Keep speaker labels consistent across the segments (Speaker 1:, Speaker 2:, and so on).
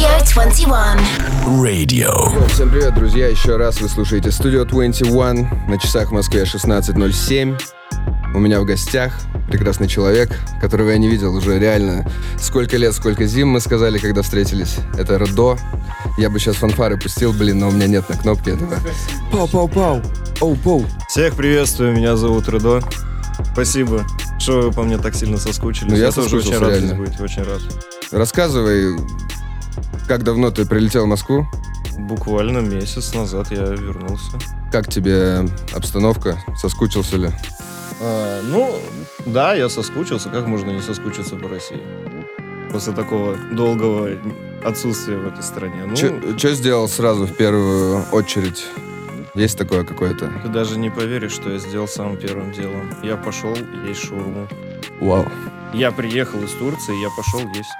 Speaker 1: Studio 21.
Speaker 2: Radio.
Speaker 3: Всем привет, друзья! Еще раз вы слушаете Studio 21 на часах в Москве 16.07. У меня в гостях прекрасный человек, которого я не видел уже реально сколько лет, сколько зим, мы сказали, когда встретились. Это Родо. Я бы сейчас фанфары пустил, блин, но у меня нет на кнопке этого. Пау-пау-пау! Оу-пау!
Speaker 4: Всех приветствую, меня зовут Рыдо. Спасибо, что вы по мне так сильно соскучились.
Speaker 3: Ну, я
Speaker 4: тоже очень рад
Speaker 3: реально.
Speaker 4: здесь быть, очень рад.
Speaker 3: Рассказывай, как давно ты прилетел в Москву?
Speaker 4: Буквально месяц назад я вернулся.
Speaker 3: Как тебе обстановка? Соскучился ли?
Speaker 4: А, ну, да, я соскучился. Как можно не соскучиться по России? После такого долгого отсутствия в этой стране. Ну,
Speaker 3: Что сделал сразу в первую очередь? Есть такое какое-то?
Speaker 4: ты даже не поверишь, что я сделал самым первым делом. Я пошел есть шаурму.
Speaker 3: Вау.
Speaker 4: Я приехал из Турции, я пошел есть.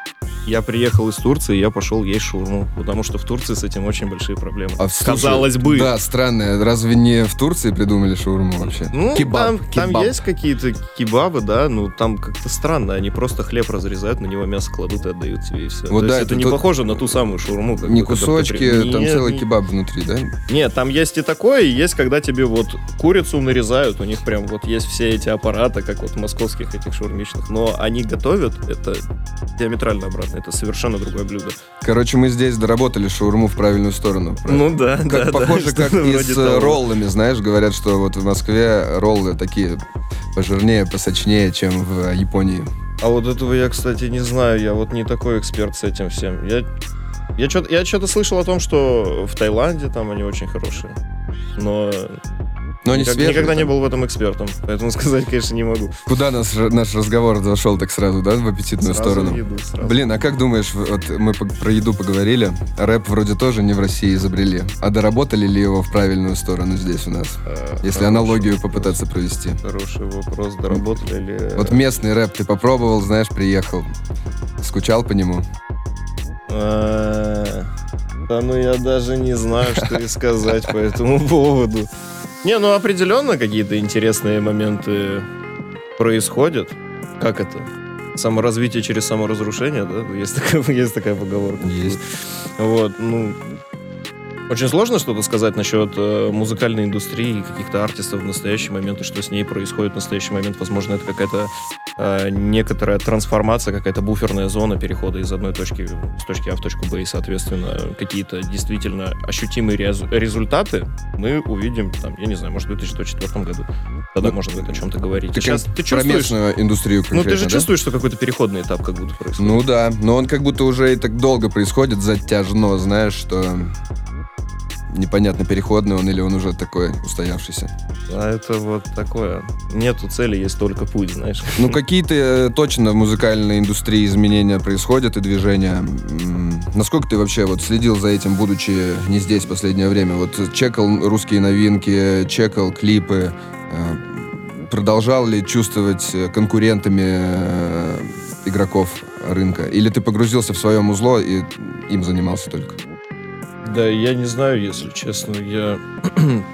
Speaker 4: Я приехал из Турции, я пошел есть шаурму. Потому что в Турции с этим очень большие проблемы.
Speaker 3: А слушай,
Speaker 4: Казалось бы.
Speaker 3: Да, странно. Разве не в Турции придумали шаурму вообще?
Speaker 4: Ну,
Speaker 3: Кебаб,
Speaker 4: там, там
Speaker 3: кебаб.
Speaker 4: есть какие-то кебабы, да, ну там как-то странно. Они просто хлеб разрезают, на него мясо кладут и отдают тебе и все.
Speaker 3: Вот
Speaker 4: То
Speaker 3: да,
Speaker 4: есть
Speaker 3: это
Speaker 4: это не
Speaker 3: тот-
Speaker 4: похоже на ту самую шаурму. как
Speaker 3: Не
Speaker 4: бы,
Speaker 3: кусочки,
Speaker 4: при-
Speaker 3: там
Speaker 4: Нет,
Speaker 3: целый
Speaker 4: не-
Speaker 3: кебаб внутри, да?
Speaker 4: Нет, там есть и такое, и есть, когда тебе вот курицу нарезают, у них прям вот есть все эти аппараты, как вот московских этих шаурмичных, но они готовят это диаметрально обратно, это совершенно другое блюдо.
Speaker 3: Короче, мы здесь доработали шаурму в правильную сторону. правильно?
Speaker 4: Ну да,
Speaker 3: Как,
Speaker 4: да,
Speaker 3: похоже,
Speaker 4: да,
Speaker 3: как и с
Speaker 4: того.
Speaker 3: роллами, знаешь, говорят, что вот в Москве роллы такие пожирнее, посочнее, чем в Японии.
Speaker 4: А вот этого я, кстати, не знаю. Я вот не такой эксперт с этим всем. Я, я что-то я что-то слышал о том, что в Таиланде там они очень хорошие. Но
Speaker 3: Но они
Speaker 4: никак-
Speaker 3: свежие.
Speaker 4: никогда не
Speaker 3: там.
Speaker 4: был в этом экспертом. Поэтому сказать, конечно, не могу.
Speaker 3: Куда наш, наш разговор зашел так сразу, да, в аппетитную
Speaker 4: Сразу
Speaker 3: сторону?
Speaker 4: в еду, сразу.
Speaker 3: Блин, а как думаешь, вот мы про еду поговорили, рэп вроде тоже не в России изобрели, а доработали ли его в правильную сторону здесь у нас?
Speaker 4: А,
Speaker 3: Если аналогию
Speaker 4: вопрос.
Speaker 3: попытаться провести.
Speaker 4: Хороший вопрос. Доработали ли...
Speaker 3: Вот местный рэп ты попробовал, знаешь, приехал. Скучал по нему?
Speaker 4: А, Да ну я даже не знаю, что и сказать по этому поводу. Не, ну определенно какие-то интересные моменты происходят. Как это? Саморазвитие через саморазрушение, да? Есть такая, есть такая поговорка.
Speaker 3: Есть.
Speaker 4: Вот, ну... Очень сложно что-то сказать насчет э, музыкальной индустрии и каких-то артистов в настоящий момент, и что с ней происходит в настоящий момент. Возможно, это какая-то э, некоторая трансформация, какая-то буферная зона перехода из одной точки, с точки А в точку Б, и, соответственно, какие-то действительно ощутимые резу- результаты мы увидим, там, я не знаю, может, в 2024 году. Тогда
Speaker 3: Ну,
Speaker 4: можно будет о чем-то говорить.
Speaker 3: Ты,
Speaker 4: Сейчас ты чувствуешь...
Speaker 3: индустрию
Speaker 4: Ну, ты же
Speaker 3: да?
Speaker 4: чувствуешь, что какой-то переходный этап как будто происходит.
Speaker 3: Ну да, но он как будто уже и так долго происходит, затяжно, знаешь, что непонятно, переходный он или он уже такой устоявшийся.
Speaker 4: А это вот такое. Нету цели, есть только путь, знаешь.
Speaker 3: Ну, какие-то э, точно в музыкальной индустрии изменения происходят и движения. Насколько ты вообще вот следил за этим, будучи не здесь в последнее время? Вот чекал русские новинки, чекал клипы, э, продолжал ли чувствовать конкурентами э, игроков рынка? Или ты погрузился в своем узло и им занимался только?
Speaker 4: Да, я не знаю, если честно. Я...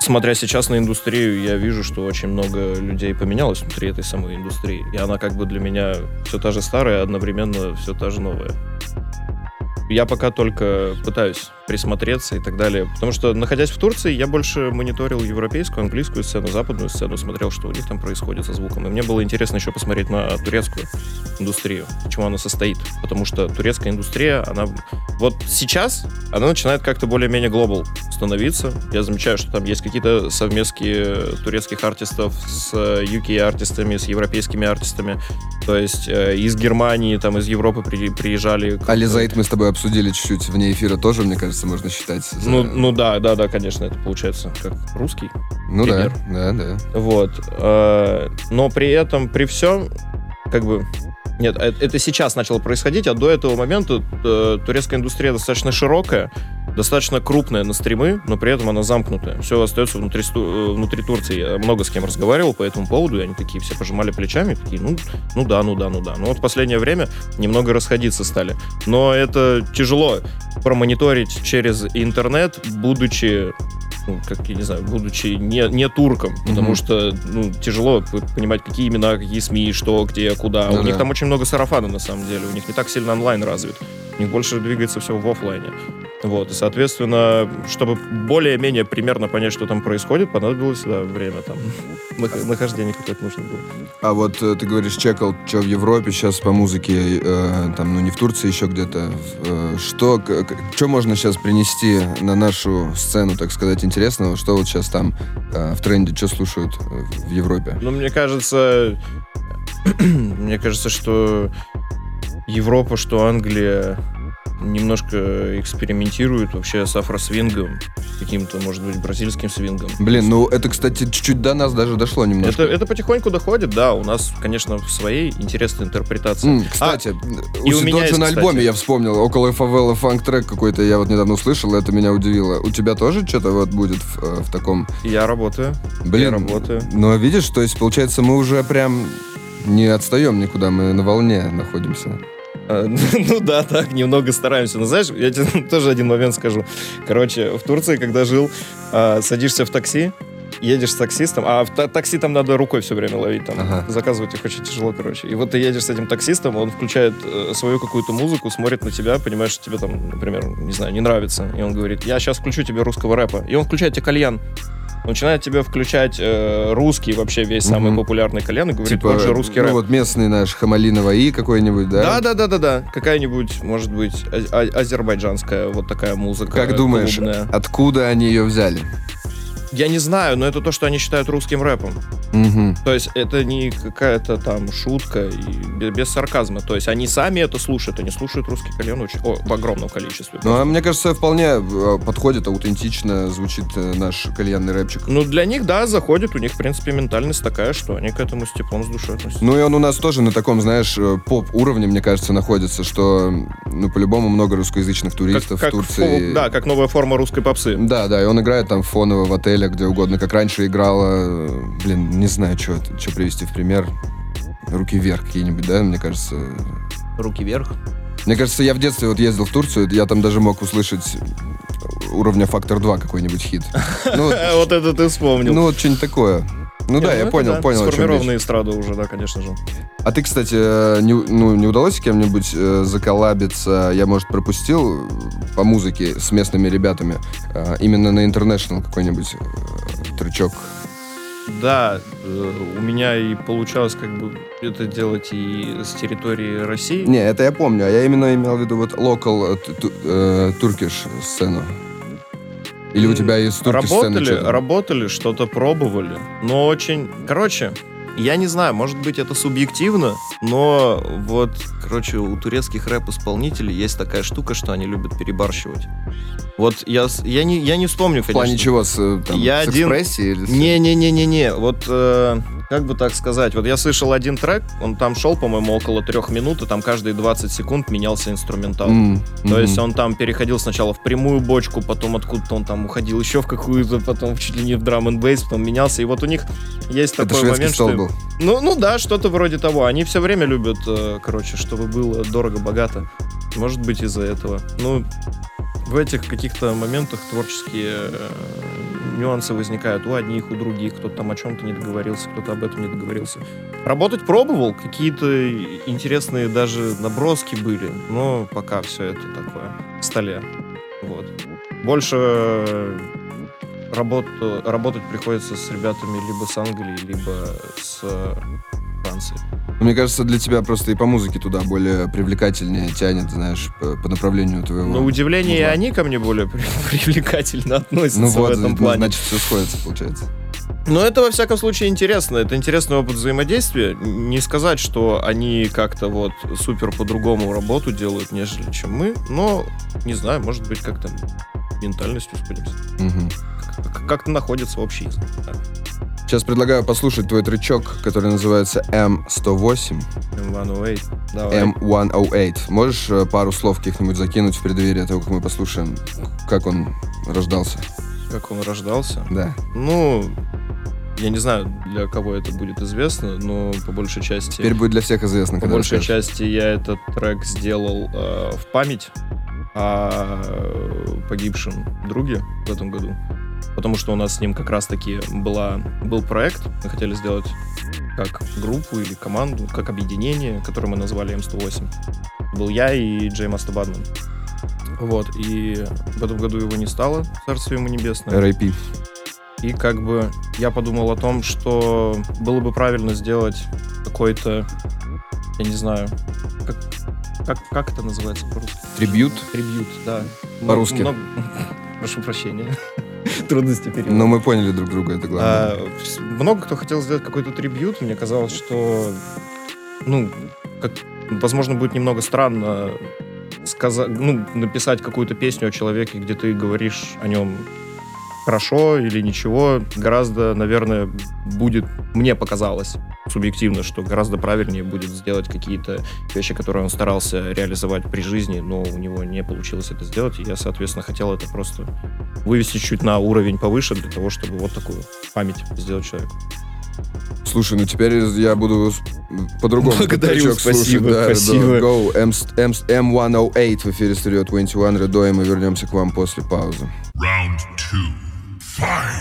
Speaker 4: Смотря сейчас на индустрию, я вижу, что очень много людей поменялось внутри этой самой индустрии. И она как бы для меня все та же старая, одновременно все та же новая. Я пока только пытаюсь присмотреться и так далее. Потому что, находясь в Турции, я больше мониторил европейскую, английскую сцену, западную сцену, смотрел, что у них там происходит со звуком. И мне было интересно еще посмотреть на турецкую индустрию, чего она состоит. Потому что турецкая индустрия, она... Вот сейчас она начинает как-то более-менее глобал становиться. Я замечаю, что там есть какие-то совместки турецких артистов с э, UK-артистами, с европейскими артистами. То есть э, из Германии, там из Европы при- приезжали...
Speaker 3: Али Заид мы с тобой обсудили чуть-чуть вне эфира тоже, мне кажется, можно считать. за-
Speaker 4: Ну, ну да, да, да, конечно, это получается как русский.
Speaker 3: Ну да,
Speaker 4: пример.
Speaker 3: да, да.
Speaker 4: Вот. э, Но при этом, при всем, как бы... Нет, э- это сейчас начало происходить, а до этого момента э, турецкая индустрия достаточно широкая, достаточно крупная на стримы, но при этом она замкнутая. Все остается внутри, э, внутри Турции. Я много с кем разговаривал по этому поводу, и они такие все пожимали плечами, такие, ну, ну да, ну да, ну да. Но вот в последнее время немного расходиться стали. Но это тяжело промониторить через интернет, будучи ну, как я не знаю, будучи не, не турком, потому
Speaker 3: Мгм.
Speaker 4: что ну, тяжело понимать, какие имена, какие СМИ, что, где, куда.
Speaker 3: Ну
Speaker 4: у них там очень много сарафана, на самом деле. У них не так сильно онлайн развит. У них больше двигается все в оффлайне. Вот, и, соответственно, чтобы более-менее примерно понять, что там происходит, понадобилось, да, время там, нах- нахождение какое-то нужно было.
Speaker 3: А вот э, ты говоришь, чекал, что в Европе сейчас по музыке, э, там, ну не в Турции, еще где-то. э, что, что можно сейчас принести на нашу сцену, так сказать, интересного? Что вот сейчас там э, в тренде, что слушают э, в Европе?
Speaker 4: Ну, мне кажется, мне кажется, что Европа, что Англия немножко экспериментируют вообще с афросвингом, каким-то, может быть, бразильским свингом.
Speaker 3: Блин, ну это, кстати, чуть-чуть до нас даже дошло немножко.
Speaker 4: Это, это потихоньку доходит, да, у нас, конечно, в своей интересной интерпретации.
Speaker 3: М, кстати,
Speaker 4: А,
Speaker 3: у
Speaker 4: и у меня есть,
Speaker 3: на
Speaker 4: кстати.
Speaker 3: альбоме я вспомнил, около фавела фанк-трек какой-то я вот недавно услышал, это меня удивило. У тебя тоже что-то вот будет в, э, в таком...
Speaker 4: Я работаю.
Speaker 3: Блин,
Speaker 4: Я работаю.
Speaker 3: Ну, видишь, то есть, получается, мы уже прям не отстаем никуда, мы на волне находимся.
Speaker 4: А, Ну да, так, немного стараемся. Но знаешь, я тебе тоже один момент скажу. Короче, в Турции, когда жил, а, садишься в такси, едешь с таксистом, а в та- такси там надо рукой все время ловить, там
Speaker 3: Ага.
Speaker 4: заказывать их очень тяжело, короче. И вот ты едешь с этим таксистом, он включает э, свою какую-то музыку, смотрит на тебя, понимаешь, что тебе там, например, не знаю, не нравится. И он говорит, я сейчас включу тебе русского рэпа. И он включает тебе кальян. Начинает тебе включать э, русский вообще весь самый
Speaker 3: Мгм.
Speaker 4: популярный кальян и говорит, вот же русский
Speaker 3: ну,
Speaker 4: рэп.
Speaker 3: вот местный наш Хамалинова И какой-нибудь, да?
Speaker 4: Да, да, да, да, да. Какая-нибудь, может быть, а- а- азербайджанская вот такая музыка.
Speaker 3: Как думаешь,
Speaker 4: клубная.
Speaker 3: откуда они ее взяли?
Speaker 4: Я не знаю, но это то, что они считают русским рэпом.
Speaker 3: Мгм.
Speaker 4: То есть это не какая-то там шутка и бе- без сарказма. То есть они сами это слушают, они слушают русский кальян очень, о, в огромном количестве.
Speaker 3: Ну, а мне кажется, вполне э, подходит, аутентично звучит э, наш кальянный рэпчик.
Speaker 4: Ну, для них, да, заходит, у них, в принципе, ментальность такая, что они к этому с теплом, с душой относятся.
Speaker 3: Ну и он у нас тоже на таком, знаешь, э, поп-уровне, мне кажется, находится, что, ну, по-любому много русскоязычных туристов в Турции.
Speaker 4: фо- да, как новая форма русской попсы.
Speaker 3: Да, да, и он играет там фоново в отелях, где угодно, как раньше играла, э, блин, не знаю, что привести в пример. Руки вверх какие-нибудь, да, мне кажется.
Speaker 4: Руки вверх.
Speaker 3: Мне кажется, я в детстве вот ездил в Турцию, я там даже мог услышать уровня Фактор 2 какой-нибудь хит. Ну, Вот
Speaker 4: это ты вспомнил.
Speaker 3: ну, вот что-нибудь такое. Ну да,
Speaker 4: Не,
Speaker 3: я понял,
Speaker 4: да,
Speaker 3: понял.
Speaker 4: Сформированная эстрада уже, да, конечно же.
Speaker 3: А ты, кстати, э, не, ну, не удалось с кем-нибудь э, заколлабиться? Я, может, пропустил э, по музыке с местными ребятами э, именно на International какой-нибудь э, трючок?
Speaker 4: Да, э, у меня и получалось как бы это делать и с территории России.
Speaker 3: Не, это я помню, а я именно имел в виду вот local э, ту- ту- э, туркиш сцену. Или у тебя турки сцены
Speaker 4: Работали,
Speaker 3: что-то?
Speaker 4: работали, что-то пробовали, но очень... Короче, я не знаю, может быть, это субъективно, но вот, короче, у турецких рэп-исполнителей есть такая штука, что они любят перебарщивать. Вот я, я, не, я не вспомню,
Speaker 3: В
Speaker 4: конечно.
Speaker 3: плане чего? С, э, там,
Speaker 4: Я
Speaker 3: с
Speaker 4: один-
Speaker 3: или
Speaker 4: Не-не-не-не-не, вот э, как бы так сказать, вот я слышал один трек, он там шел, по-моему, около трех минут, и там каждые 20 секунд менялся инструментал.
Speaker 3: М,
Speaker 4: То
Speaker 3: мгм.
Speaker 4: есть он там переходил сначала в прямую бочку, потом откуда-то он там уходил еще в какую-то, потом чуть ли не в драм н бейс, потом менялся. И вот у них есть
Speaker 3: Это
Speaker 4: такой момент, что...
Speaker 3: был.
Speaker 4: Ну, ну да, что-то вроде того. Они все время любят, э, короче, чтобы было дорого-богато. Может быть, из-за этого. Ну, в этих каких-то моментах творческие э, нюансы возникают у одних, у других. Кто-то там о чем-то не договорился, кто-то об этом не договорился. Работать пробовал, какие-то интересные даже наброски были, но пока все это такое в столе. Вот. Больше э, работ, работать приходится с ребятами либо с Англии, либо с э, Франции.
Speaker 3: Мне кажется, для тебя просто и по музыке туда более привлекательнее тянет, знаешь, по, по направлению твоего.
Speaker 4: На удивление, и
Speaker 3: музла.
Speaker 4: они ко мне более при- привлекательно относятся
Speaker 3: Ну
Speaker 4: в
Speaker 3: вот,
Speaker 4: этом
Speaker 3: ну,
Speaker 4: плане.
Speaker 3: значит, все сходится, получается.
Speaker 4: Но это, во всяком случае, интересно. Это интересный опыт взаимодействия. Не сказать, что они как-то вот супер по-другому работу делают, нежели чем мы, но, не знаю, может быть, как-то ментальностью сходимся. Как- Как-то находится общий язык.
Speaker 3: Сейчас предлагаю послушать твой тречок, который называется M108.
Speaker 4: M108. Давай.
Speaker 3: M108. Можешь э, пару слов каких-нибудь закинуть в преддверии того, как мы послушаем, как он рождался?
Speaker 4: Как он рождался.
Speaker 3: Да.
Speaker 4: Ну, я не знаю, для кого это будет известно, но по большей части...
Speaker 3: Теперь будет для всех известно,
Speaker 4: По большей
Speaker 3: расскажешь.
Speaker 4: части я этот трек сделал э, в память о погибшем друге в этом году. Потому что у нас с ним как раз-таки была, был проект. Мы хотели сделать как группу или команду, как объединение, которое мы назвали М108. Был я и Джей Мастабадман. Вот, и в этом году его не стало, царство ему небесное.
Speaker 3: R.I.P.
Speaker 4: И как бы я подумал о том, что было бы правильно сделать какой-то, я не знаю, как, как, как это называется по-русски?
Speaker 3: Трибют.
Speaker 4: Трибют, да.
Speaker 3: По-русски.
Speaker 4: Много- Прошу прощения. Трудности перевода.
Speaker 3: Но мы поняли друг друга, это главное.
Speaker 4: А, много кто хотел сделать какой-то трибют. Мне казалось, что, ну, как, возможно, будет немного странно сказать, ну, написать какую-то песню о человеке, где ты говоришь о нем хорошо или ничего. Гораздо, наверное, будет, мне показалось субъективно, что гораздо правильнее будет сделать какие-то вещи, которые он старался реализовать при жизни, но у него не получилось это сделать. И я, соответственно, хотел это просто вывести чуть на уровень повыше для того, чтобы вот такую память сделать человеку.
Speaker 3: Слушай, ну теперь я буду по-другому
Speaker 4: Благодарю,
Speaker 3: слушать.
Speaker 4: спасибо,
Speaker 3: Да,
Speaker 4: спасибо.
Speaker 3: Go. M- M- M108 в эфире Studio 21 Редо, и мы вернемся к вам после паузы.
Speaker 2: Round two.
Speaker 5: Fine.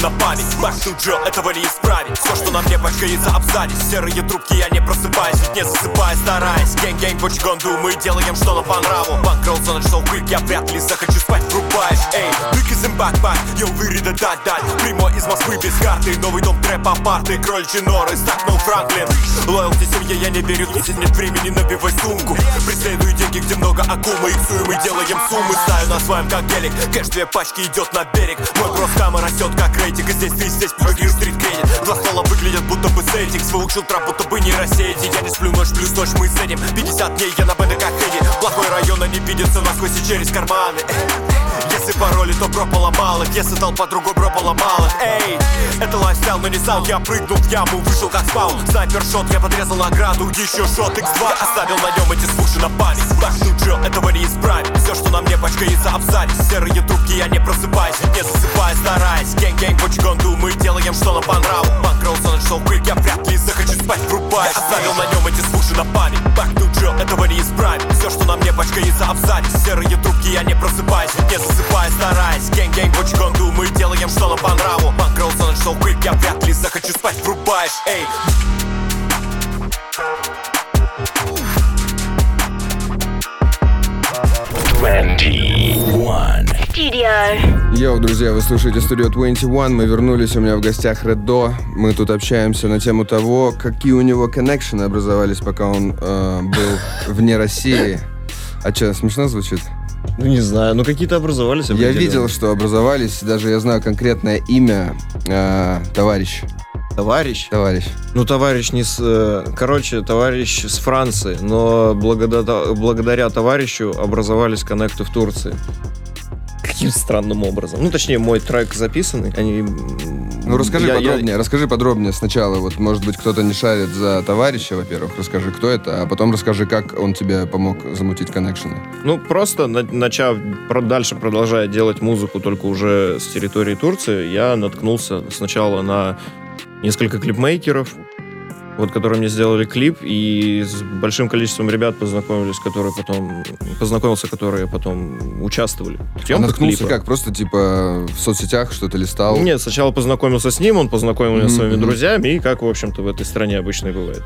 Speaker 5: Звуки на память. Back to этого не исправить. Все, что на мне пачкается абзац Серые трубки, я не просыпаюсь Ведь не засыпаю, стараясь Гэнг-гэнг, what you? Мы делаем, что нам по нраву. Банкролл, шоу, квик Я вряд ли захочу спать, врубаешь Эй, быкис им бак-бак Я уверен, да дать-дать Прямой из Москвы без карты. Новый дом трэп апарты. Крольчи норы, стакнул Франклин Лоялти семье я не верю Если нет времени, набивай сумку. Преследую деньги, где много акул Мы иксуем и делаем суммы. Ставлю на своем как гелик. Кэш две пачки идет на берег. Мой брос кама растет как рейтинг здесь ты, здесь пироги стрит кредит Два ствола выглядят будто бы сеттикс Выучил трап, будто бы не рассеять. И я не сплю ночь плюс ночь мы с этим 50 дней я на БД как Эдди Плохой район, они видятся насквозь и через карманы если пароли, то бро поломал их Если толпа другой бро поломал их Эй, это лайфстайл, но не саунд Я прыгнул в яму, вышел как спаун Снайпер шот, я подрезал награду Еще шот X2 Я оставил на нем эти слуши на память. Back to Joe, этого не исправить Все, что на мне пачкается абзац Серые трубки, я не просыпаюсь Не засыпаю, стараясь Гэнг-гэнг, what you? Мы делаем, что нам по нраву. Банкролл, сон, шоу, квик Я вряд ли захочу спать, врубай оставил на нем эти слуши на память. Back to Joe, этого не исправить Все, что на мне пачкается абзац Серые трубки, я не просыпаюсь Не засыпаю, стараясь Gang-gang, what you gonna do? Мы делаем, нам по нраву Bankroll, сон, шоу, квик Я вряд ли захочу спать, врубаешь Эй.
Speaker 3: Йоу, друзья, вы слушаете Studio 21. Мы вернулись, у меня в гостях Редо. Мы тут общаемся на тему того, какие у него connection'ы образовались, пока он э, был вне России. А что, смешно звучит?
Speaker 4: Ну, не знаю, ну какие-то образовались.
Speaker 3: Я видел, что образовались, даже я знаю конкретное имя э, товарищ.
Speaker 4: Товарищ.
Speaker 3: Товарищ.
Speaker 4: Ну, товарищ не с... э, Короче, товарищ с Франции, но благодаря, благодаря товарищу образовались коннекты в Турции. Каким странным образом. Ну, точнее, мой трек записанный, они...
Speaker 3: Ну расскажи
Speaker 4: я- я-
Speaker 3: подробнее, расскажи подробнее сначала. Вот, может быть, кто-то не шарит за товарища, во-первых, расскажи, кто это, а потом расскажи, как он тебе помог замутить коннекшены.
Speaker 4: Ну, просто на- начав дальше продолжая делать музыку только уже с территории Турции, я наткнулся сначала на несколько клипмейкеров, вот, которые мне сделали клип, и с большим количеством ребят познакомились, которые потом познакомился, которые потом участвовали в
Speaker 3: А
Speaker 4: съемках
Speaker 3: наткнулся
Speaker 4: клипа.
Speaker 3: как? Просто, типа, в соцсетях что-то листал?
Speaker 4: Нет, сначала познакомился с ним, он познакомил меня
Speaker 3: Мгм,
Speaker 4: с своими друзьями, и как, в общем-то, в этой стране обычно и бывает.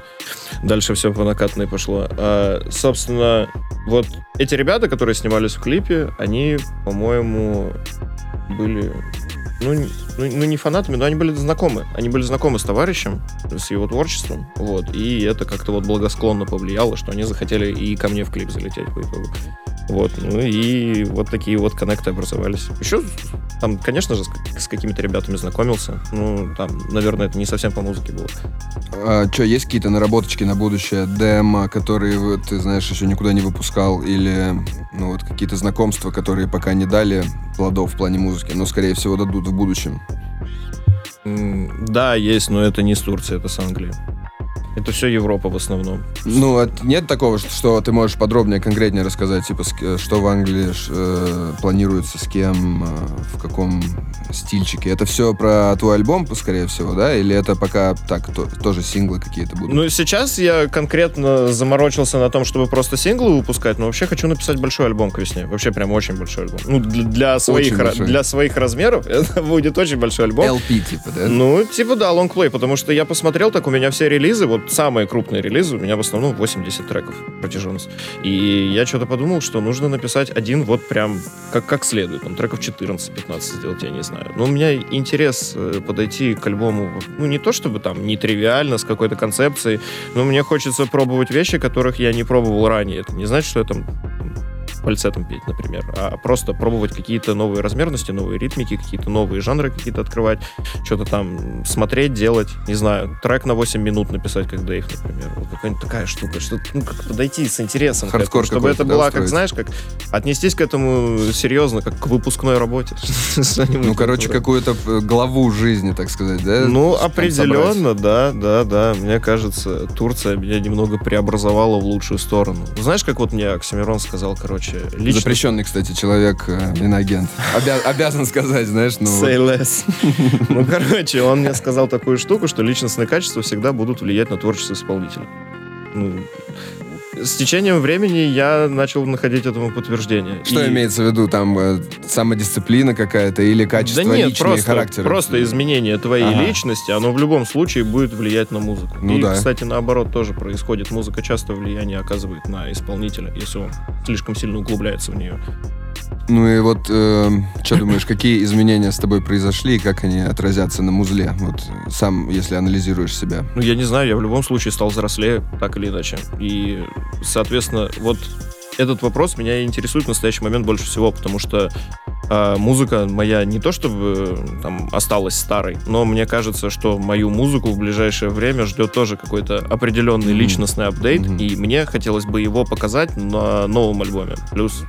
Speaker 4: Дальше все по накатанной пошло. А, собственно, вот эти ребята, которые снимались в клипе, они, по-моему, были... Ну, ну, ну, не фанатами, но они были знакомы. Они были знакомы с товарищем, с его творчеством, вот, и это как-то вот благосклонно повлияло, что они захотели и ко мне в клип залететь по итогу. Вот, ну и вот такие вот коннекты образовались. Еще там, конечно же, с, с какими-то ребятами знакомился. Ну, там, наверное, это не совсем по музыке было.
Speaker 3: А, что, есть какие-то наработочки на будущее, демо, которые ты знаешь, еще никуда не выпускал, или ну вот какие-то знакомства, которые пока не дали плодов в плане музыки, но, скорее всего, дадут в будущем?
Speaker 4: Да, есть, но это не с Турции, это с Англии. Это все Европа в основном.
Speaker 3: Ну, а нет такого, что, что ты можешь подробнее, конкретнее рассказать, типа, с- э, что в Англии э, планируется, с кем, э, в каком стильчике? Это все про твой альбом, скорее всего, да? Или это пока так, то- тоже синглы какие-то будут?
Speaker 4: Ну, сейчас я конкретно заморочился на том, чтобы просто синглы выпускать, но вообще хочу написать большой альбом к весне. Вообще прям очень большой альбом. Ну, для, для своих, для своих размеров это будет очень большой альбом.
Speaker 3: LP, типа, да?
Speaker 4: Ну, типа, да, лонгплей, потому что я посмотрел, так у меня все релизы, вот самые крупные релизы, у меня в основном 80 треков протяженность. И я что-то подумал, что нужно написать один вот прям как, как следует, там треков 14-15 сделать, я не знаю. Но у меня интерес э, подойти к альбому, ну, не то чтобы там нетривиально, с какой-то концепцией, но мне хочется пробовать вещи, которых я не пробовал ранее. Это не значит, что я там фальцетом петь, например, а просто пробовать какие-то новые размерности, новые ритмики, какие-то новые жанры какие-то открывать, что-то там смотреть, делать, не знаю, трек на 8 минут написать, как Дейв, например. Вот какая-нибудь такая штука, что ну, как подойти с интересом, к этому, чтобы это
Speaker 3: да,
Speaker 4: была, как знаешь, как отнестись к этому серьезно, как к выпускной работе.
Speaker 3: Ну, короче, какую-то э, главу жизни, так сказать, да?
Speaker 4: Ну, определенно, да, да, да. Мне кажется, Турция меня немного преобразовала в лучшую сторону. Знаешь, как вот мне Оксимирон сказал, короче,
Speaker 3: собрать.
Speaker 4: лично...
Speaker 3: Запрещенный, кстати, человек, э, иноагент. Обя- обязан сказать, знаешь, ну...
Speaker 4: Say less. Ну, короче, он мне сказал такую штуку, что личностные качества всегда будут влиять на творчество исполнителя. Ну, с течением времени я начал находить этому подтверждение.
Speaker 3: Что
Speaker 4: И-
Speaker 3: имеется в виду? Там э, самодисциплина какая-то или качество
Speaker 4: да нет,
Speaker 3: личные
Speaker 4: просто,
Speaker 3: характера?
Speaker 4: просто изменение твоей
Speaker 3: Ага.
Speaker 4: личности, оно в любом случае будет влиять на музыку.
Speaker 3: Ну
Speaker 4: И,
Speaker 3: да.
Speaker 4: кстати, наоборот тоже происходит. Музыка часто влияние оказывает на исполнителя, если он слишком сильно углубляется в нее.
Speaker 3: Ну и вот, что думаешь, какие изменения с тобой произошли и как они отразятся на музле? Вот э, сам, если анализируешь себя.
Speaker 4: Ну, я не знаю, я в любом случае стал взрослее, так или иначе. И, соответственно, вот этот вопрос меня интересует в настоящий момент больше всего, потому что а, музыка моя не то чтобы э, там осталась старой, но мне кажется, что мою музыку в ближайшее время ждет тоже какой-то определенный
Speaker 3: Мгм.
Speaker 4: личностный апдейт,
Speaker 3: Мгм.
Speaker 4: и мне хотелось бы его показать на новом альбоме. Плюс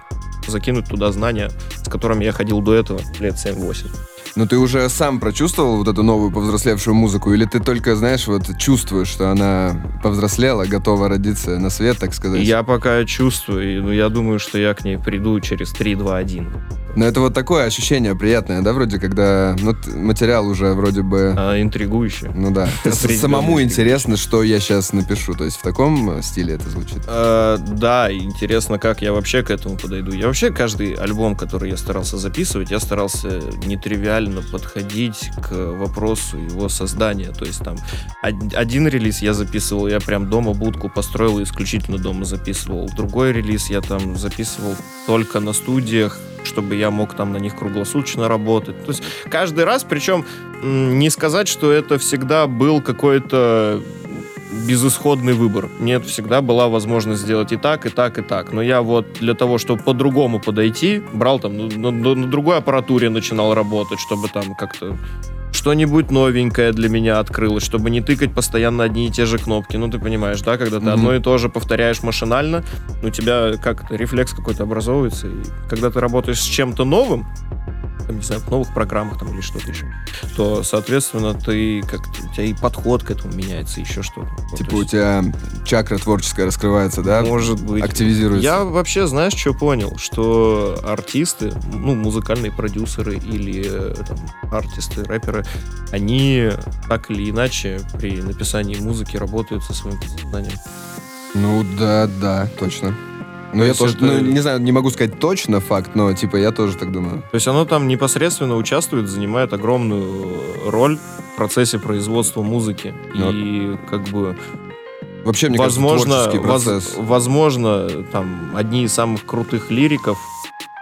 Speaker 4: закинуть туда знания, с которыми я ходил до этого лет 7-8.
Speaker 3: Но ты уже сам прочувствовал вот эту новую повзрослевшую музыку? Или ты только, знаешь, вот чувствуешь, что она повзрослела, готова родиться на свет, так сказать?
Speaker 4: Я пока чувствую, и, ну, я думаю, что я к ней приду через 3-2-1.
Speaker 3: Но это вот такое ощущение приятное, да, вроде, когда ну, материал уже вроде бы...
Speaker 4: А, интригующе.
Speaker 3: Ну да. Самому интересно, что я сейчас напишу. То есть в таком э, стиле это звучит.
Speaker 4: Э, да, интересно, как я вообще к этому подойду. Я вообще каждый альбом, который я старался записывать, я старался нетривиально подходить к вопросу его создания. То есть там од- один релиз я записывал, я прям дома будку построил и исключительно дома записывал. Другой релиз я там записывал только на студиях, чтобы я мог там на них круглосуточно работать. То есть каждый раз, причем не сказать, что это всегда был какой-то безысходный выбор. Нет, всегда была возможность сделать и так, и так, и так. Но я вот для того, чтобы по-другому подойти, брал там, ну, на, на- на другой аппаратуре начинал работать, чтобы там как-то что-нибудь новенькое для меня открылось, чтобы не тыкать постоянно одни и те же кнопки. Ну, ты понимаешь, да, когда ты
Speaker 3: Мгм.
Speaker 4: одно и то же повторяешь машинально, у тебя как-то рефлекс какой-то образовывается, и когда ты работаешь с чем-то новым, там, не знаю, в новых программах там или что-то еще, то, соответственно, ты как-то, у тебя и подход к этому меняется, еще что-то. Вот,
Speaker 3: Типа
Speaker 4: то
Speaker 3: у
Speaker 4: есть,
Speaker 3: тебя чакра творческая раскрывается, да?
Speaker 4: Может быть.
Speaker 3: Активизируется.
Speaker 4: Я вообще, знаешь, что понял? Что артисты, ну, музыкальные продюсеры или э, там, артисты, рэперы, они так или иначе при написании музыки работают со своим подсознанием.
Speaker 3: Ну да, да, точно. Ну, я тоже,
Speaker 4: это-
Speaker 3: ну, не знаю, не могу сказать точно факт, но, типа, я тоже так думаю.
Speaker 4: То есть оно там непосредственно участвует, занимает огромную роль в процессе производства музыки.
Speaker 3: Ну,
Speaker 4: И как бы
Speaker 3: Вообще, мне
Speaker 4: возможно,
Speaker 3: кажется, творческий
Speaker 4: воз-
Speaker 3: процесс.
Speaker 4: возможно, там одни из самых крутых лириков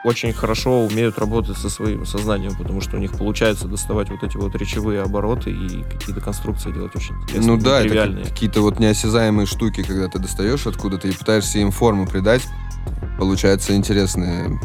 Speaker 4: очень хорошо умеют работать со своим сознанием, потому что у них получается доставать вот эти вот речевые обороты и какие-то конструкции делать очень интересные,
Speaker 3: Ну да, это какие-то вот неосязаемые штуки, когда ты достаешь откуда-то и пытаешься им форму придать. Получаются интересные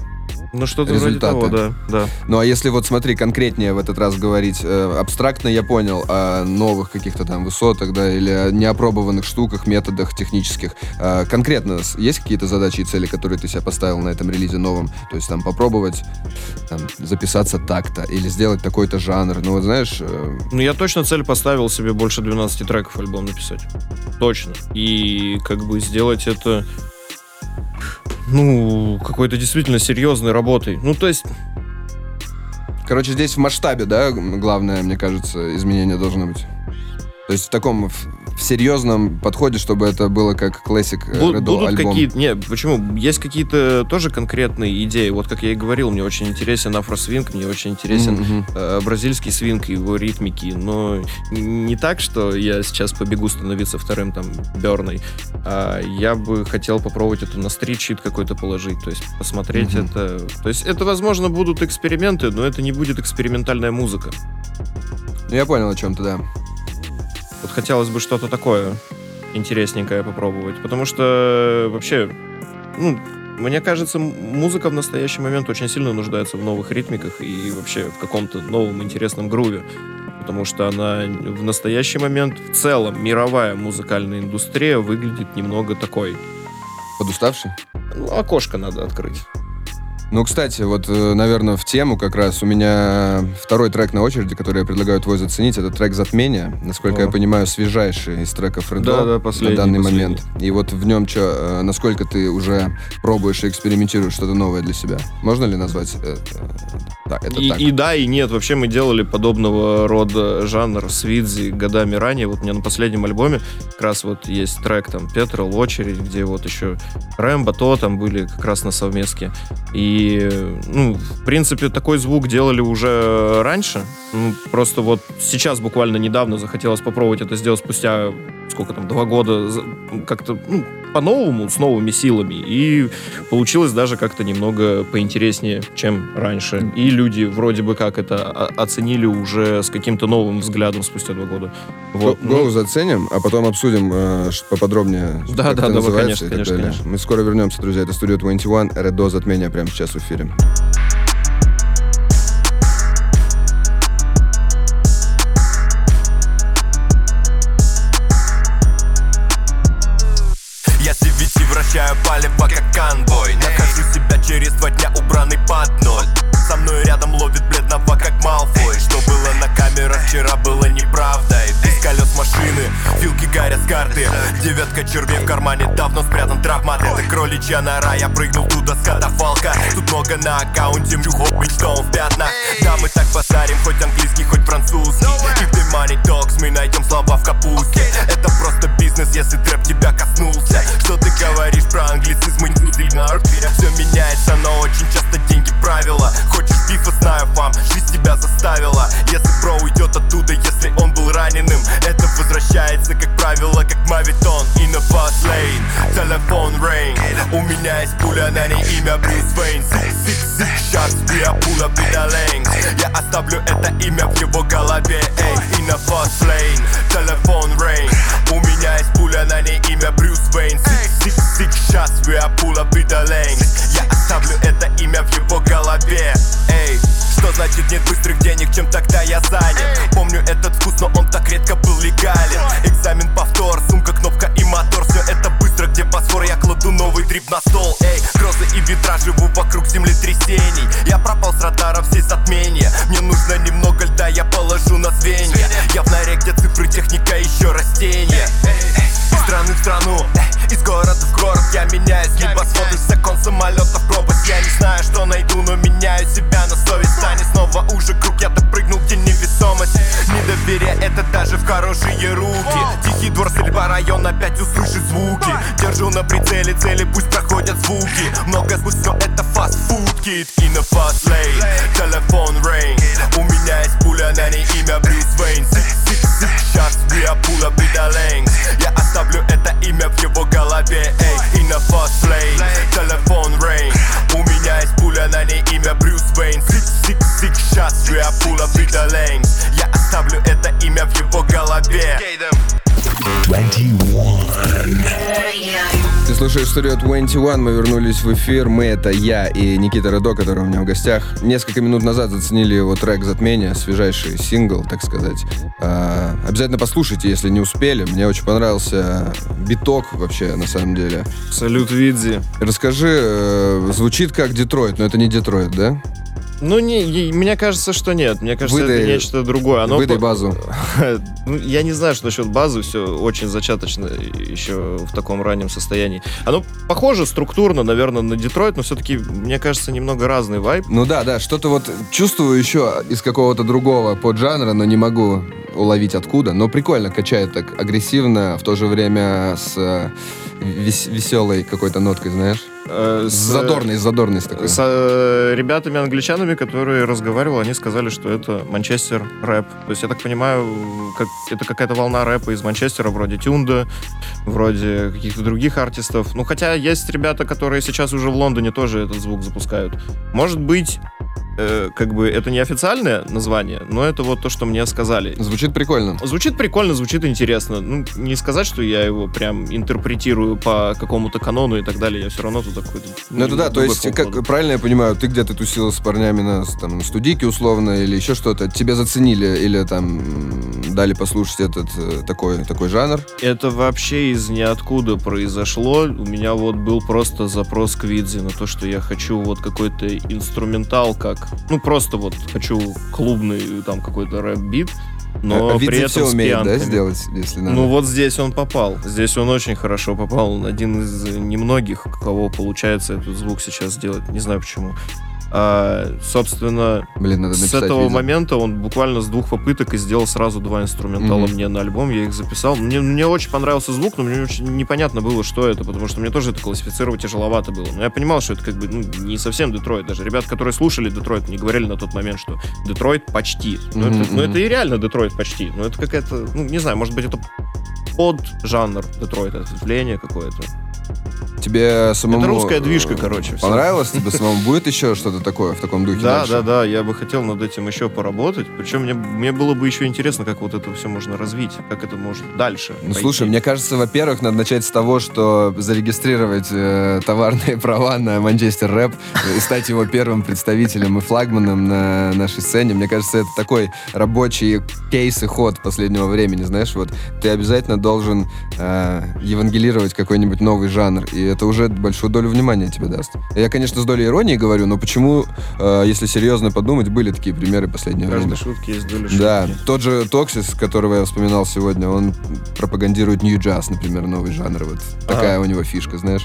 Speaker 4: Ну, что-то вроде
Speaker 3: результаты.
Speaker 4: того, да, да.
Speaker 3: Ну а если вот смотри, конкретнее в этот раз говорить, э, абстрактно я понял о новых каких-то там высотах, да, или о неопробованных штуках, методах технических. А конкретно есть какие-то задачи и цели, которые ты себе поставил на этом релизе новом? То есть там попробовать там, записаться так-то или сделать такой-то жанр. Ну вот знаешь, э,
Speaker 4: Ну, я точно цель поставил себе больше 12 треков альбом написать. Точно. И как бы сделать это, ну, какой-то действительно серьезной работой. Ну, то есть,
Speaker 3: короче, здесь в масштабе, да, главное, мне кажется, изменение должно быть. То есть в таком в, в серьезном подходе, чтобы это было как классик э,
Speaker 4: бу-
Speaker 3: Редо
Speaker 4: будут какие-то... Не, почему? Есть какие-то тоже конкретные идеи. Вот как я и говорил, мне очень интересен афросвинг, мне очень интересен
Speaker 3: мгм.
Speaker 4: э, бразильский свинг и его ритмики, но не так, что я сейчас побегу становиться вторым там Берной, а я бы хотел попробовать это на стрит-щит какой-то положить, то есть посмотреть
Speaker 3: Мгм.
Speaker 4: это. То есть это, возможно, будут эксперименты, но это не будет экспериментальная музыка.
Speaker 3: Ну, я понял о чем ты, да.
Speaker 4: Вот хотелось бы что-то такое интересненькое попробовать, потому что вообще, ну, мне кажется, музыка в настоящий момент очень сильно нуждается в новых ритмиках и вообще в каком-то новом интересном груве. Потому что она в настоящий момент в целом мировая музыкальная индустрия выглядит немного такой.
Speaker 3: Подуставший?
Speaker 4: Ну, окошко надо открыть.
Speaker 3: Ну, кстати, вот, э, наверное, в тему как раз у меня второй трек на очереди, который я предлагаю твой заценить, это трек «Затмение». Насколько
Speaker 4: О.
Speaker 3: я понимаю, свежайший из треков Редо
Speaker 4: Да, да,
Speaker 3: на
Speaker 4: последний,
Speaker 3: данный
Speaker 4: последний.
Speaker 3: момент. И вот в нем что, насколько ты уже пробуешь и экспериментируешь что-то новое для себя? Можно ли назвать Да, это
Speaker 4: И,
Speaker 3: так.
Speaker 4: и да, и нет. Вообще мы делали подобного рода жанр с Видзи годами ранее. Вот у меня на последнем альбоме как раз вот есть трек там Петрол, Очередь, где вот еще Рэмбо, то там были как раз на совместке. И, ну, в принципе, такой звук делали уже раньше. Ну, просто вот сейчас буквально недавно захотелось попробовать это сделать спустя сколько там, два года как-то, ну, по-новому, с новыми силами. И получилось даже как-то немного поинтереснее, чем раньше. И люди вроде бы как это оценили уже с каким-то новым взглядом спустя два года. Вот.
Speaker 3: Гоу
Speaker 4: ну,
Speaker 3: заценим, а потом обсудим э, поподробнее,
Speaker 4: Да, да,
Speaker 3: называется
Speaker 4: конечно, конечно, конечно.
Speaker 3: Мы скоро вернемся, друзья. Это студия 21, Редо «Затмение» прямо сейчас в эфире.
Speaker 5: Червей в кармане давно спрятан травмат. Это кроличья нора, я прыгнул туда с катафалка. Тут много на аккаунте, мчухов бичтом в пятнах Да, мы так базарим, хоть английский, хоть французский. If the money talks, мы найдем слова в капусте. Это просто бизнес, если трэп тебя коснулся. Что ты говоришь про англицизмы, не сильно Все меняется, но очень часто деньги правила. Хочешь пифа, знаю вам, жизнь тебя заставила. Если бро уйдет оттуда, если он был раненым Это возвращается, как правило, как мавитон И на lane, телефон rain У меня есть пуля, на ней имя Брюс Вейн with the length Я оставлю это имя в его голове, эй. И на lane, телефон rain У меня есть пуля, на ней имя Брюс Вейн with the length Я оставлю это имя в его голове, эй что значит нет быстрых денег, чем тогда я занят? Помню этот вкус, но он так редко был легален. Экзамен, повтор, сумка, кнопка и мотор. Все это быстро, где фосфор, я кладу новый дрип на стол. Эй, грозы и ветра, живу вокруг землетрясений. Я пропал с радаров, здесь затмение Мне нужно немного льда, я положу на звенья. Я в норе, где цифры, техника, еще растения страны в страну, э, из города в город Я меняюсь, небосводы, закон самолетов, пропасть Я не знаю, что найду, но меняю себя на совесть. Станет снова уже круг, я допрыгнул, где невесомость. Недоверие, это даже в хорошие руки. Тихий двор, стрельба, район, опять услышит звуки. Держу на прицеле цели, пусть проходят звуки. Много звук, но это фастфуд, кит И на lane, телефон rain
Speaker 3: слушаешь Studio 21, мы вернулись в эфир. Мы — это я и Никита Редо, который у меня в гостях. Несколько минут назад заценили его трек «Затмение», свежайший сингл, так сказать. А, обязательно послушайте, если не успели. Мне очень понравился биток вообще, на самом деле.
Speaker 4: Салют, Видзи.
Speaker 3: Расскажи, э, звучит как Детройт, но это не Детройт, да?
Speaker 4: Ну, не, не- мне кажется, что нет. Мне кажется,
Speaker 3: Выдай-
Speaker 4: это нечто другое. Оно
Speaker 3: Выдай
Speaker 4: по-
Speaker 3: базу.
Speaker 4: Ну, я не знаю, что насчет базы, все очень зачаточно еще в таком раннем состоянии. Оно похоже структурно, наверное, на Детройт, но все-таки, мне кажется, немного разный вайб.
Speaker 3: Ну да, да, что-то вот чувствую еще из какого-то другого поджанра, но не могу уловить откуда. Но прикольно, качает так агрессивно, в то же время с э, веселой какой-то ноткой, знаешь?
Speaker 4: Э,
Speaker 3: С
Speaker 4: с
Speaker 3: задорной с такой.
Speaker 4: С э, ребятами-англичанами, которые разговаривал, они сказали, что это Манчестер рэп. То есть, я так понимаю, как, это какая-то волна рэпа из Манчестера, вроде Тюнда, вроде каких-то других артистов. Ну, хотя есть ребята, которые сейчас уже в Лондоне тоже этот звук запускают. Может быть, э, как бы это не официальное название, но это вот то, что мне сказали.
Speaker 3: Звучит прикольно.
Speaker 4: Звучит прикольно, звучит интересно. Ну, не сказать, что я его прям интерпретирую по какому-то канону и так далее. Я все равно туда какой-то...
Speaker 3: Ну это да, то есть, как правильно я понимаю, ты где-то тусил с парнями на, там, на студийке условно или еще что-то, тебе заценили или там дали послушать этот э, такой, такой жанр.
Speaker 4: Это вообще из ниоткуда произошло. У меня вот был просто запрос к Видзе на то, что я хочу вот какой-то инструментал, как... Ну, просто вот хочу клубный там какой-то рэп-бит, но
Speaker 3: А
Speaker 4: при
Speaker 3: Видзи
Speaker 4: этом
Speaker 3: все умеет, да, сделать, если надо.
Speaker 4: Ну вот здесь он попал. Здесь он очень хорошо попал. Он один из немногих, у кого получается этот звук сейчас сделать. Не знаю почему. А, собственно,
Speaker 3: Блин, надо
Speaker 4: с этого
Speaker 3: видео.
Speaker 4: момента он буквально с двух попыток и сделал сразу два инструментала
Speaker 3: Мгм.
Speaker 4: мне на альбом. Я их записал. Мне, мне очень понравился звук, но мне очень непонятно было, что это, потому что мне тоже это классифицировать тяжеловато было. Но я понимал, что это как бы ну, не совсем Детройт. Даже ребят, которые слушали Детройт, не говорили на тот момент, что Детройт почти. Ну,
Speaker 3: Мгм,
Speaker 4: это, ну, это и реально Детройт почти. Но это какая-то, ну, не знаю, может быть, это под жанр Детройта, ответвление какое-то.
Speaker 3: Тебе самому...
Speaker 4: Это русская движка,
Speaker 3: э,
Speaker 4: короче.
Speaker 3: Понравилось тебе самому? Будет еще что-то такое в таком духе
Speaker 4: Да,
Speaker 3: дальше?
Speaker 4: да, да, я бы хотел над этим еще поработать. Причем мне, мне было бы еще интересно, как вот это все можно развить, как это может дальше.
Speaker 3: Ну,
Speaker 4: пойти.
Speaker 3: слушай, мне кажется, во-первых, надо начать с того, что зарегистрировать э, товарные права на Манчестер Рэп и стать его первым представителем и флагманом на нашей сцене. Мне кажется, это такой рабочий кейс и ход последнего времени, знаешь, вот ты обязательно должен э, евангелировать какой-нибудь новый жанр, и это уже большую долю внимания тебе даст. Я, конечно, с долей иронии говорю, но почему, э, если серьезно подумать, были такие примеры в последнее
Speaker 4: В
Speaker 3: время?
Speaker 4: каждой шутке есть доля
Speaker 3: Да,
Speaker 4: шутки.
Speaker 3: тот же Токсис, которого я вспоминал сегодня, он пропагандирует нью джаз, например, новый жанр. Вот такая у него фишка, знаешь.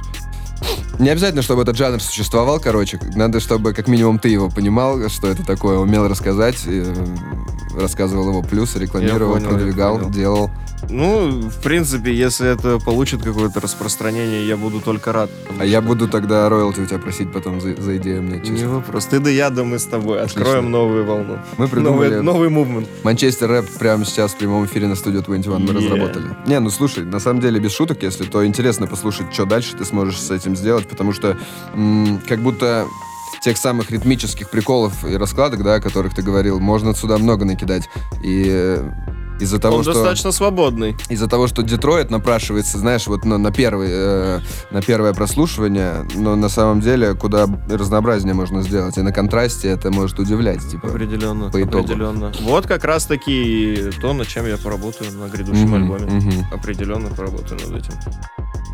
Speaker 3: Не обязательно, чтобы этот жанр существовал, короче. Надо, чтобы как минимум ты его понимал, что это такое, умел рассказать, э, рассказывал его плюсы, рекламировал,
Speaker 4: понял, я
Speaker 3: продвигал, делал.
Speaker 4: Ну, в принципе, если это получит какое-то распространение, я буду только рад.
Speaker 3: А я
Speaker 4: что-
Speaker 3: буду тогда роялти у тебя просить потом за, за идею мне
Speaker 4: Не
Speaker 3: чисто.
Speaker 4: вопрос. Ты да я, да мы с тобой. Откроем новую волну.
Speaker 3: Мы придумали
Speaker 4: Новый, новый мувмент.
Speaker 3: Манчестер рэп прямо сейчас в прямом эфире на студию 21 мы
Speaker 4: Yeah.
Speaker 3: разработали. Не, ну слушай, на самом деле без шуток, если то интересно послушать, что дальше ты сможешь с этим сделать, потому что м, как будто тех самых ритмических приколов и раскладок, да, о которых ты говорил, можно сюда много накидать. И э, из-за того,
Speaker 4: Он
Speaker 3: что
Speaker 4: достаточно свободный.
Speaker 3: из-за того, что Детройт напрашивается, знаешь, вот на, на первый, э, на первое прослушивание, но на самом деле куда разнообразнее можно сделать. И на контрасте это может удивлять, типа.
Speaker 4: Определенно.
Speaker 3: по итогу.
Speaker 4: Определенно. Вот как раз таки то, над чем я поработаю на грядущем
Speaker 3: Мгм,
Speaker 4: альбоме.
Speaker 3: мгм.
Speaker 4: Определенно поработаю над этим.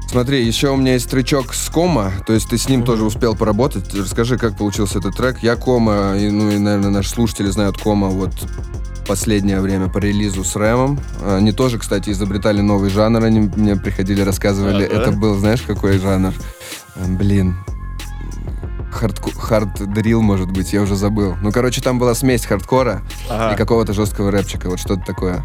Speaker 3: Смотри, еще у меня есть тречок с Кома, то есть ты с ним тоже успел поработать. Расскажи, как получился этот трек. Я Кома, и, ну и, наверное, наши слушатели знают Кома вот последнее время по релизу с Рэмом. Они тоже, кстати, изобретали новый жанр, они мне приходили, рассказывали.
Speaker 4: А, да?
Speaker 3: Это был, знаешь, какой жанр? Блин, хардко- хард-дрил, может быть, я уже забыл. Ну, короче, там была смесь хардкора
Speaker 4: Ага.
Speaker 3: и какого-то жесткого рэпчика, вот что-то такое.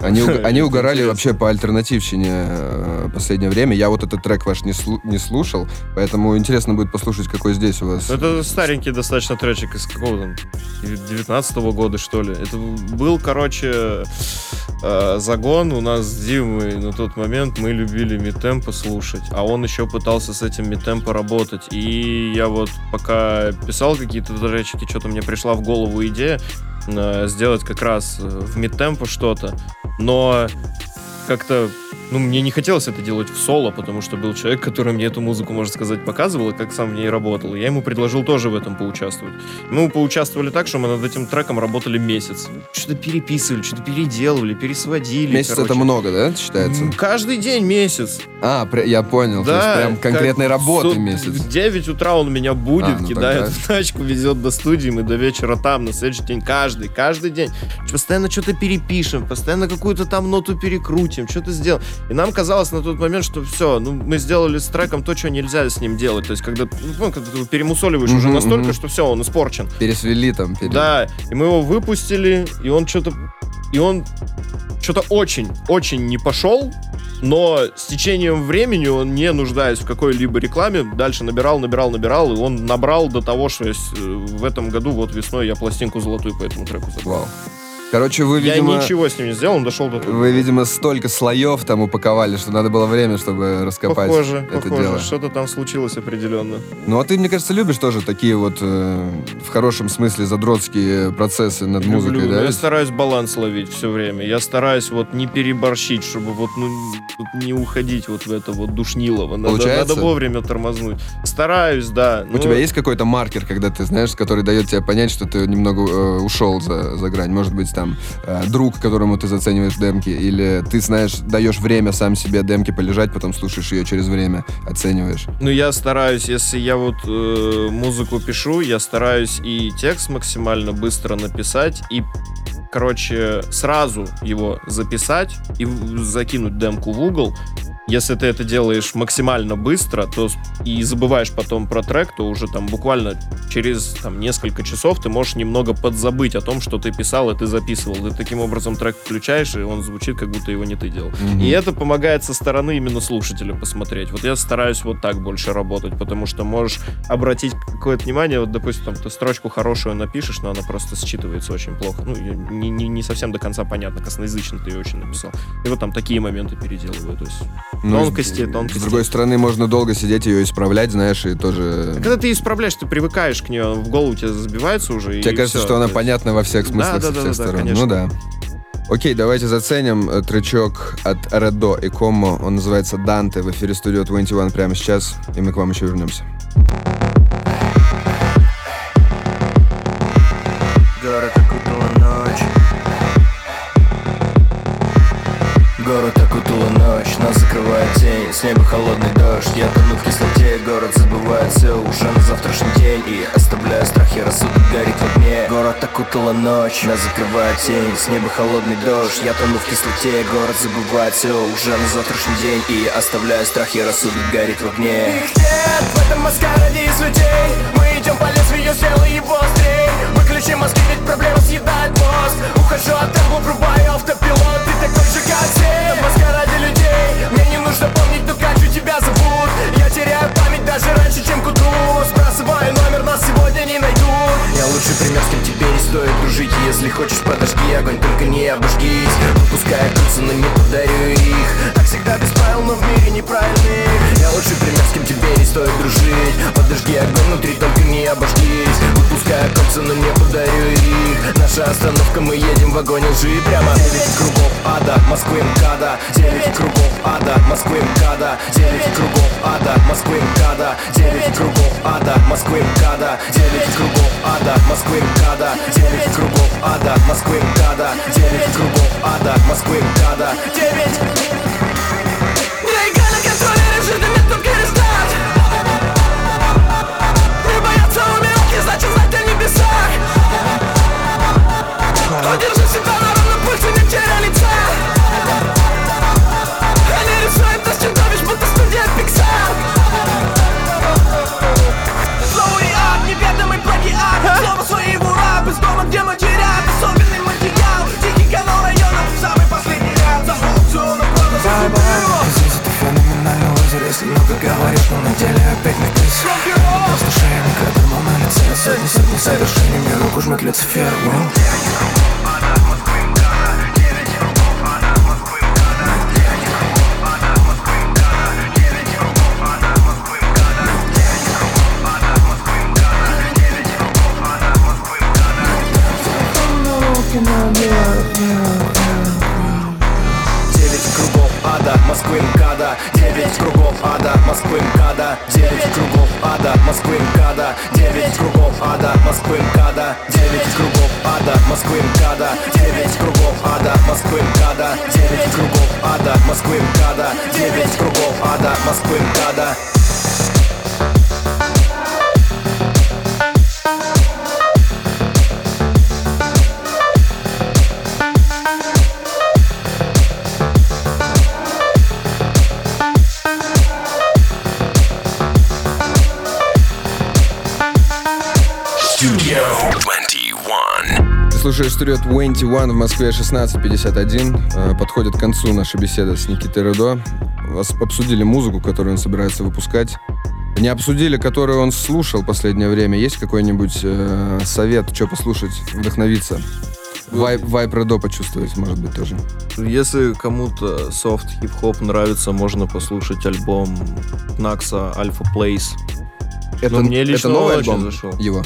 Speaker 3: Они, они угорали вообще по альтернативщине э, последнее время. Я вот этот трек ваш не, слу- не слушал, поэтому интересно будет послушать, какой здесь у вас.
Speaker 4: Это старенький достаточно тречик из какого там 19 года, что ли. Это был, короче, э, загон у нас с Димой на тот момент. Мы любили митемпо слушать, а он еще пытался с этим митемпо работать. И я вот пока писал какие-то тречики, что-то мне пришла в голову идея э, сделать как раз э, в мидтемпо что-то, но как-то ну, мне не хотелось это делать в соло, потому что был человек, который мне эту музыку, можно сказать, показывал, и как сам в ней работал. И я ему предложил тоже в этом поучаствовать. Мы поучаствовали так, что мы над этим треком работали месяц. Что-то переписывали, что-то переделывали, пересводили.
Speaker 3: Месяц
Speaker 4: короче.
Speaker 3: это много, да, считается?
Speaker 4: Каждый день месяц.
Speaker 3: А, я понял. то есть
Speaker 4: Да,
Speaker 3: прям конкретной работы
Speaker 4: су-
Speaker 3: месяц.
Speaker 4: В 9 утра он меня будет,
Speaker 3: А, ну
Speaker 4: кидает
Speaker 3: тогда-
Speaker 4: в тачку, везет до студии, мы до вечера там, на следующий день, каждый, каждый день. Постоянно что-то перепишем, постоянно какую-то там ноту перекрутим, что-то сделаем. И нам казалось на тот момент, что все, ну, мы сделали с треком то, что нельзя с ним делать. То есть, когда, ну, когда ты перемусоливаешь уже
Speaker 3: Мгм,
Speaker 4: настолько,
Speaker 3: мгм.
Speaker 4: что все, он испорчен.
Speaker 3: Пересвели там. пере-
Speaker 4: Да, и мы его выпустили, и он что-то... И он что-то очень-очень не пошел, но с течением времени он, не нуждаясь в какой-либо рекламе, дальше набирал, набирал, набирал, и он набрал до того, что э, в этом году, вот весной, я пластинку золотую по этому треку забрал.
Speaker 3: Вау. Короче, вы,
Speaker 4: Я
Speaker 3: видимо...
Speaker 4: ничего с ним не сделал, он дошел до.
Speaker 3: Вы, видимо, столько слоев там упаковали, что надо было время, чтобы раскопать
Speaker 4: Похоже,
Speaker 3: это
Speaker 4: похоже,
Speaker 3: дело.
Speaker 4: что-то там случилось определенно.
Speaker 3: Ну, а ты, мне кажется, любишь тоже такие вот, э, в хорошем смысле, задротские процессы над музыкой,
Speaker 4: Люблю,
Speaker 3: да?
Speaker 4: но Я стараюсь баланс ловить все время. Я стараюсь вот не переборщить, чтобы вот ну не уходить вот в это вот душнилово. Надо,
Speaker 3: Получается?
Speaker 4: надо вовремя тормознуть. Стараюсь, да.
Speaker 3: У тебя есть какой-то маркер, когда ты знаешь, который дает тебе понять, что ты немного э, ушел за, за грань? Может быть, там э, друг, которому ты зацениваешь демки, или ты знаешь, даешь время сам себе демки полежать, потом слушаешь ее через время, оцениваешь.
Speaker 4: Ну, я стараюсь, если я вот э, музыку пишу, я стараюсь и текст максимально быстро написать, и, короче, сразу его записать и закинуть демку в угол. Если ты это делаешь максимально быстро, то и забываешь потом про трек, то уже там буквально через там, несколько часов ты можешь немного подзабыть о том, что ты писал и ты записывал. Ты таким образом трек включаешь, и он звучит, как будто его не ты делал. И это помогает со стороны именно слушателя посмотреть. Вот я стараюсь вот так больше работать, потому что можешь обратить какое-то внимание, вот, допустим, там, ты строчку хорошую напишешь, но она просто считывается очень плохо. Ну, не, не, не совсем до конца понятно, косноязычно ты ее очень написал. И вот там такие моменты переделываю. То есть
Speaker 3: Ну,
Speaker 4: тонкости, тонкости.
Speaker 3: С другой стороны, можно долго сидеть ее исправлять, знаешь, и тоже...
Speaker 4: Когда ты исправляешь, ты привыкаешь к нее, в голову тебе забивается уже.
Speaker 3: Тебе кажется,
Speaker 4: всё.
Speaker 3: что она понятна во всех смыслах
Speaker 4: Да,
Speaker 3: со
Speaker 4: да,
Speaker 3: всех
Speaker 4: да, да,
Speaker 3: сторон.
Speaker 4: конечно.
Speaker 3: Ну да. Окей, давайте заценим э, тречок от Редо и Комо. Он называется «Данте» в эфире студио 21 прямо сейчас, и мы к вам еще вернемся.
Speaker 5: С неба холодный дождь, я тону в кислоте Город забывает все уже на завтрашний день. И оставляю страх, я рассудок горит в огне Город окутала ночь, нас закрывает тень. С неба холодный дождь, я тону в кислоте Город забывает все уже на завтрашний день. И оставляю страх, я рассудок горит в огне. Их нет в этом маскараде из людей? Мы идем по лезвию, сделай его острей. Выключи мозги, ведь проблема съедает мозг. Ухожу от темпа, врубаю автопилот Ты такой же, как все тебя зовут. Я теряю память даже раньше, чем к утру Сбрасываю номер, нас сегодня не найдут Я лучший пример, с кем тебе не стоит дружить. Если хочешь, подожги огонь, только не обожгись. Выпуская кольца, но не подарю их. Так всегда без правил, но в мире неправильных. Я лучший пример, с кем тебе не стоит дружить. Подожги огонь внутри, только не обожгись. Выпуская кольца, но не подарю их. Наша остановка, мы едем в вагоне лжи. Прямо 9 кругов ада, Москвы МКАДа. 9 кругов ада, Москвы МКАДа. 9 кругов ада, Москвы МКАДа. 9 кругов ада, Москвы МКАДа 9 кругов ада, Москвы МКАДа 9 кругов ада, Москвы МКАДа 9 кругов ада, Москвы МКАДа 9 Нелегально контроль режим, дымит только рестарт Не бояться умирать, не значит знать о небесах. Удержи себя
Speaker 6: совершений, мне руку жмет Люцифер
Speaker 5: Девять кругов ада, Москвы
Speaker 6: Девять кругов ада, Москвы МКАДа Девять кругов ада, Москвы МКАДа ада, Москвы МКАДа Девять кругов ада, Москвы МКАДа Девять кругов ада, Москвы МКАДа Девять кругов ада, Москвы МКАДа Девять кругов ада, Москвы МКАДа
Speaker 2: 21.
Speaker 3: Ты слушаешь Studio 21 в Москве 16.51. Э, Подходит к концу наша беседа с Никитой Редо. Вас обсудили музыку, которую он собирается выпускать. Не обсудили, которую он слушал последнее время. Есть какой-нибудь э, совет, что послушать, вдохновиться? Вайб, вайб Редо почувствовать, может быть, тоже.
Speaker 4: Если кому-то софт хип-хоп нравится, можно послушать альбом Накса Alpha Place.
Speaker 3: Это,
Speaker 4: Ну, мне лично
Speaker 3: это новый альбом
Speaker 4: зашел.
Speaker 3: его?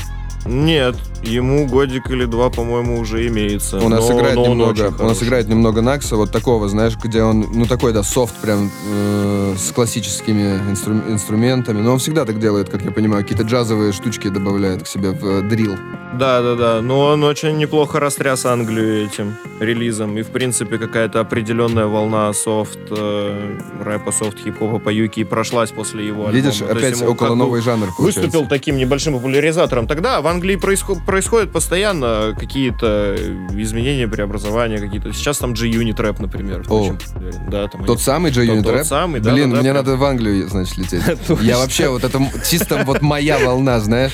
Speaker 4: Нет, ему годик или два, по-моему, уже имеется.
Speaker 3: У нас
Speaker 4: но-
Speaker 3: играет
Speaker 4: но
Speaker 3: немного, у нас играет немного Накса, вот такого, знаешь, где он, ну такой, да, софт прям э, с классическими инстру- инструментами. Но он всегда так делает, как я понимаю, какие-то джазовые штучки добавляет к себе в э, дрил.
Speaker 4: Да, да, да. Но он очень неплохо растряс Англию этим релизом. И, в принципе, какая-то определенная волна софт, э, рэпа, софт, хип-хопа по юки прошлась после его альбома.
Speaker 3: Видишь,
Speaker 4: есть
Speaker 3: опять около новый жанр получается.
Speaker 4: Выступил таким небольшим популяризатором. Тогда в Англии происход- происходят постоянно какие-то изменения, преобразования какие-то. Сейчас там G-Unit рэп, например.
Speaker 3: О.
Speaker 4: Да, там
Speaker 3: Тот
Speaker 4: они-
Speaker 3: самый
Speaker 4: Тот-
Speaker 3: Юнит
Speaker 4: тот самый, да,
Speaker 3: Блин,
Speaker 4: да, да,
Speaker 3: мне
Speaker 4: прям.
Speaker 3: надо в Англию, значит, лететь. Я вообще, вот это чисто вот моя волна, знаешь?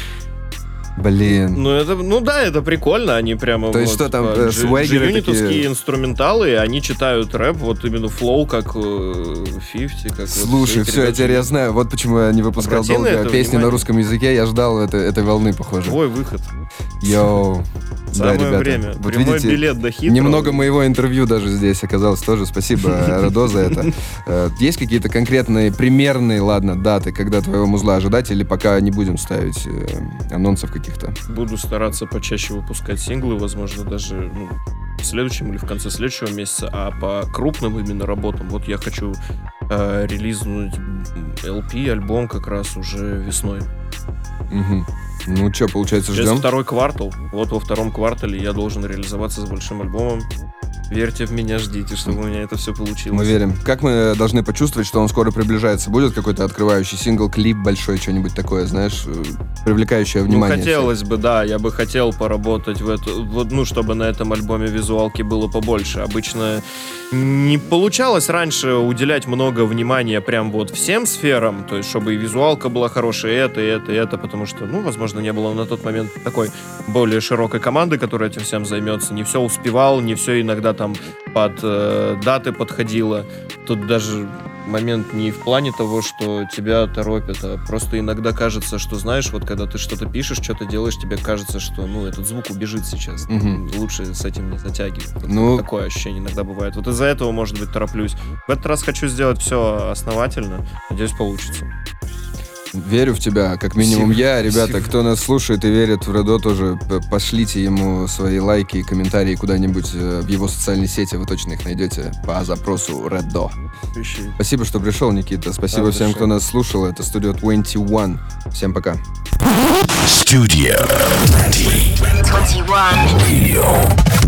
Speaker 3: Блин.
Speaker 4: Ну, это, ну да, это прикольно, они прямо
Speaker 3: То есть
Speaker 4: вот,
Speaker 3: что там,
Speaker 4: типа,
Speaker 3: э,
Speaker 4: джи-юнитовские
Speaker 3: такие?
Speaker 4: инструменталы, они читают рэп, вот именно флоу, как э, 50, как вот
Speaker 3: Слушай,
Speaker 4: эти
Speaker 3: все, я теперь я знаю. Вот почему я не выпускал долго песни на русском языке. Я ждал это- этой волны, похоже.
Speaker 4: Твой выход.
Speaker 3: Йоу. Да,
Speaker 4: Самое
Speaker 3: ребята.
Speaker 4: время.
Speaker 3: Вот
Speaker 4: Прямой
Speaker 3: видите,
Speaker 4: билет до хитрого.
Speaker 3: Немного моего интервью даже здесь оказалось тоже. Спасибо, Радо, за это. Э, Есть какие-то конкретные, примерные, ладно, даты, когда твоего музла ожидать, или пока не будем ставить э, анонсов каких-то?
Speaker 4: Буду стараться почаще выпускать синглы, возможно, даже ну, в следующем или в конце следующего месяца, а по крупным именно работам, вот я хочу э, релизнуть LP, альбом как раз уже весной.
Speaker 3: Мгм. Ну что, получается,
Speaker 4: Сейчас
Speaker 3: ждем?
Speaker 4: второй квартал. Вот во втором квартале я должен реализоваться с большим альбомом. Верьте в меня, ждите, чтобы у меня это все получилось.
Speaker 3: Мы верим. Как мы должны почувствовать, что он скоро приближается? Будет какой-то открывающий сингл, клип большой, что-нибудь такое, знаешь, привлекающее
Speaker 4: Ну,
Speaker 3: внимание?
Speaker 4: хотелось бы, да, я бы хотел поработать в эту, вот, ну, чтобы на этом альбоме визуалки было побольше. Обычно не получалось раньше уделять много внимания прям вот всем сферам, то есть, чтобы и визуалка была хорошая, и это, и это, и это, потому что, ну, возможно, не было на тот момент такой более широкой команды, которая этим всем займется. Не все успевал, не все иногда там под э, даты подходило. Тут даже момент не в плане того, что тебя торопят, а просто иногда кажется, что, знаешь, вот когда ты что-то пишешь, что-то делаешь, тебе кажется, что, ну, этот звук убежит сейчас.
Speaker 3: Мгм.
Speaker 4: Лучше с этим не затягивать. Вот
Speaker 3: Ну-
Speaker 4: Такое ощущение иногда бывает. Вот из-за этого, может быть, тороплюсь. В этот раз хочу сделать все основательно. Надеюсь, получится.
Speaker 3: Верю в тебя, как минимум
Speaker 4: Спасибо.
Speaker 3: я. Ребята,
Speaker 4: Спасибо.
Speaker 3: кто нас слушает и верит в Редо, тоже пошлите ему свои лайки и комментарии куда-нибудь э, в его социальной сети. Вы точно их найдете по запросу Редо. Спасибо, что пришел, Никита. Спасибо
Speaker 4: Да,
Speaker 3: всем, кто нас слушал. Это студия 21. Всем пока.
Speaker 2: Studio 20.
Speaker 1: 21.
Speaker 2: Radio